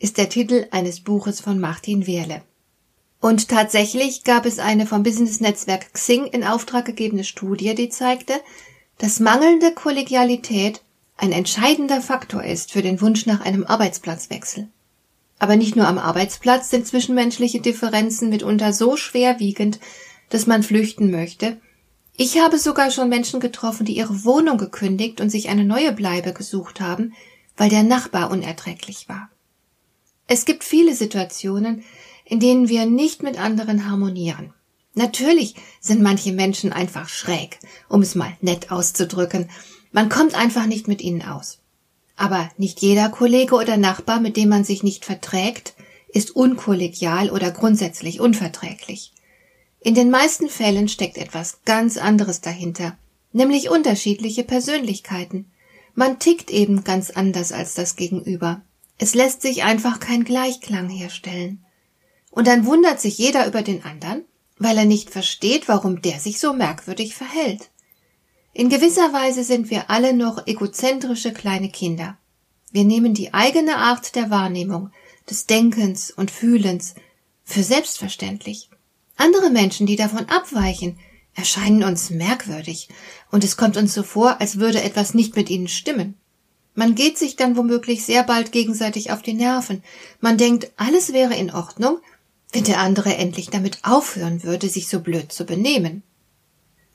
ist der Titel eines Buches von Martin Wehrle. Und tatsächlich gab es eine vom Business-Netzwerk Xing in Auftrag gegebene Studie, die zeigte, dass mangelnde Kollegialität ein entscheidender Faktor ist für den Wunsch nach einem Arbeitsplatzwechsel. Aber nicht nur am Arbeitsplatz sind zwischenmenschliche Differenzen mitunter so schwerwiegend, dass man flüchten möchte. Ich habe sogar schon Menschen getroffen, die ihre Wohnung gekündigt und sich eine neue Bleibe gesucht haben, weil der Nachbar unerträglich war. Es gibt viele Situationen, in denen wir nicht mit anderen harmonieren. Natürlich sind manche Menschen einfach schräg, um es mal nett auszudrücken. Man kommt einfach nicht mit ihnen aus. Aber nicht jeder Kollege oder Nachbar, mit dem man sich nicht verträgt, ist unkollegial oder grundsätzlich unverträglich. In den meisten Fällen steckt etwas ganz anderes dahinter, nämlich unterschiedliche Persönlichkeiten. Man tickt eben ganz anders als das Gegenüber. Es lässt sich einfach kein Gleichklang herstellen. Und dann wundert sich jeder über den anderen, weil er nicht versteht, warum der sich so merkwürdig verhält. In gewisser Weise sind wir alle noch egozentrische kleine Kinder. Wir nehmen die eigene Art der Wahrnehmung, des Denkens und Fühlens für selbstverständlich. Andere Menschen, die davon abweichen, erscheinen uns merkwürdig, und es kommt uns so vor, als würde etwas nicht mit ihnen stimmen. Man geht sich dann womöglich sehr bald gegenseitig auf die Nerven. Man denkt, alles wäre in Ordnung, wenn der andere endlich damit aufhören würde, sich so blöd zu benehmen.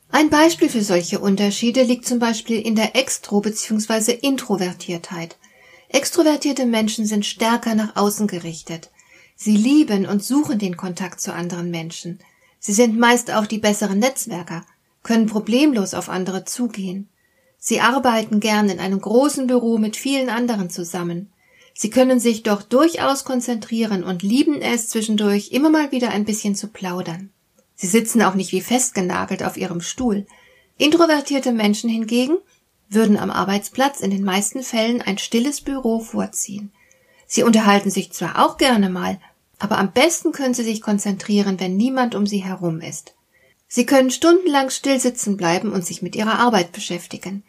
Ein Beispiel für solche Unterschiede liegt zum Beispiel in der Extro- bzw. Introvertiertheit. Extrovertierte Menschen sind stärker nach außen gerichtet. Sie lieben und suchen den Kontakt zu anderen Menschen. Sie sind meist auch die besseren Netzwerker, können problemlos auf andere zugehen. Sie arbeiten gern in einem großen Büro mit vielen anderen zusammen. Sie können sich doch durchaus konzentrieren und lieben es zwischendurch immer mal wieder ein bisschen zu plaudern. Sie sitzen auch nicht wie festgenagelt auf ihrem Stuhl. Introvertierte Menschen hingegen würden am Arbeitsplatz in den meisten Fällen ein stilles Büro vorziehen. Sie unterhalten sich zwar auch gerne mal, aber am besten können sie sich konzentrieren, wenn niemand um sie herum ist. Sie können stundenlang still sitzen bleiben und sich mit ihrer Arbeit beschäftigen.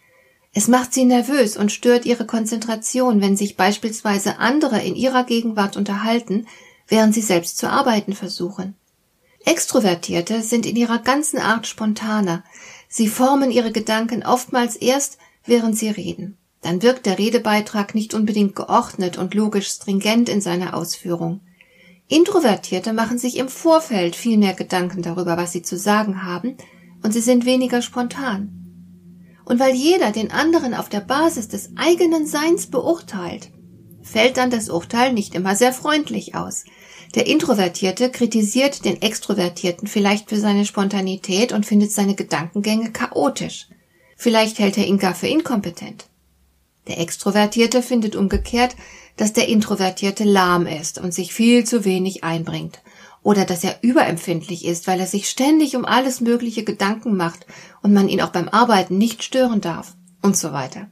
Es macht sie nervös und stört ihre Konzentration, wenn sich beispielsweise andere in ihrer Gegenwart unterhalten, während sie selbst zu arbeiten versuchen. Extrovertierte sind in ihrer ganzen Art spontaner. Sie formen ihre Gedanken oftmals erst, während sie reden. Dann wirkt der Redebeitrag nicht unbedingt geordnet und logisch stringent in seiner Ausführung. Introvertierte machen sich im Vorfeld viel mehr Gedanken darüber, was sie zu sagen haben, und sie sind weniger spontan. Und weil jeder den anderen auf der Basis des eigenen Seins beurteilt, fällt dann das Urteil nicht immer sehr freundlich aus. Der Introvertierte kritisiert den Extrovertierten vielleicht für seine Spontanität und findet seine Gedankengänge chaotisch. Vielleicht hält er ihn gar für inkompetent. Der Extrovertierte findet umgekehrt, dass der Introvertierte lahm ist und sich viel zu wenig einbringt oder dass er überempfindlich ist, weil er sich ständig um alles mögliche Gedanken macht und man ihn auch beim Arbeiten nicht stören darf und so weiter.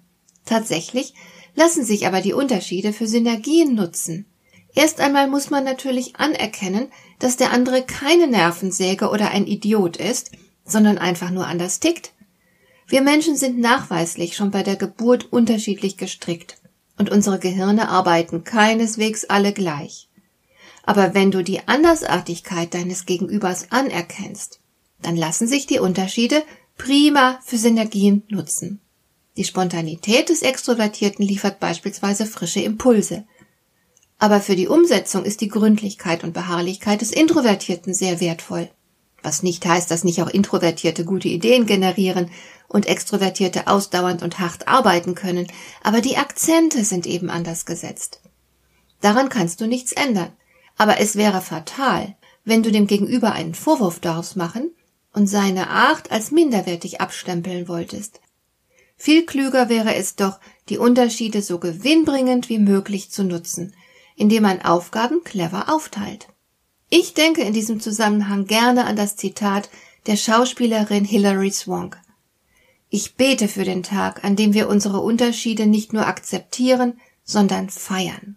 Tatsächlich lassen sich aber die Unterschiede für Synergien nutzen. Erst einmal muss man natürlich anerkennen, dass der andere keine Nervensäge oder ein Idiot ist, sondern einfach nur anders tickt. Wir Menschen sind nachweislich schon bei der Geburt unterschiedlich gestrickt und unsere Gehirne arbeiten keineswegs alle gleich. Aber wenn du die Andersartigkeit deines Gegenübers anerkennst, dann lassen sich die Unterschiede prima für Synergien nutzen. Die Spontanität des Extrovertierten liefert beispielsweise frische Impulse. Aber für die Umsetzung ist die Gründlichkeit und Beharrlichkeit des Introvertierten sehr wertvoll. Was nicht heißt, dass nicht auch Introvertierte gute Ideen generieren und Extrovertierte ausdauernd und hart arbeiten können, aber die Akzente sind eben anders gesetzt. Daran kannst du nichts ändern. Aber es wäre fatal, wenn du dem Gegenüber einen Vorwurf daraus machen und seine Art als minderwertig abstempeln wolltest. Viel klüger wäre es doch, die Unterschiede so gewinnbringend wie möglich zu nutzen, indem man Aufgaben clever aufteilt. Ich denke in diesem Zusammenhang gerne an das Zitat der Schauspielerin Hilary Swank. Ich bete für den Tag, an dem wir unsere Unterschiede nicht nur akzeptieren, sondern feiern.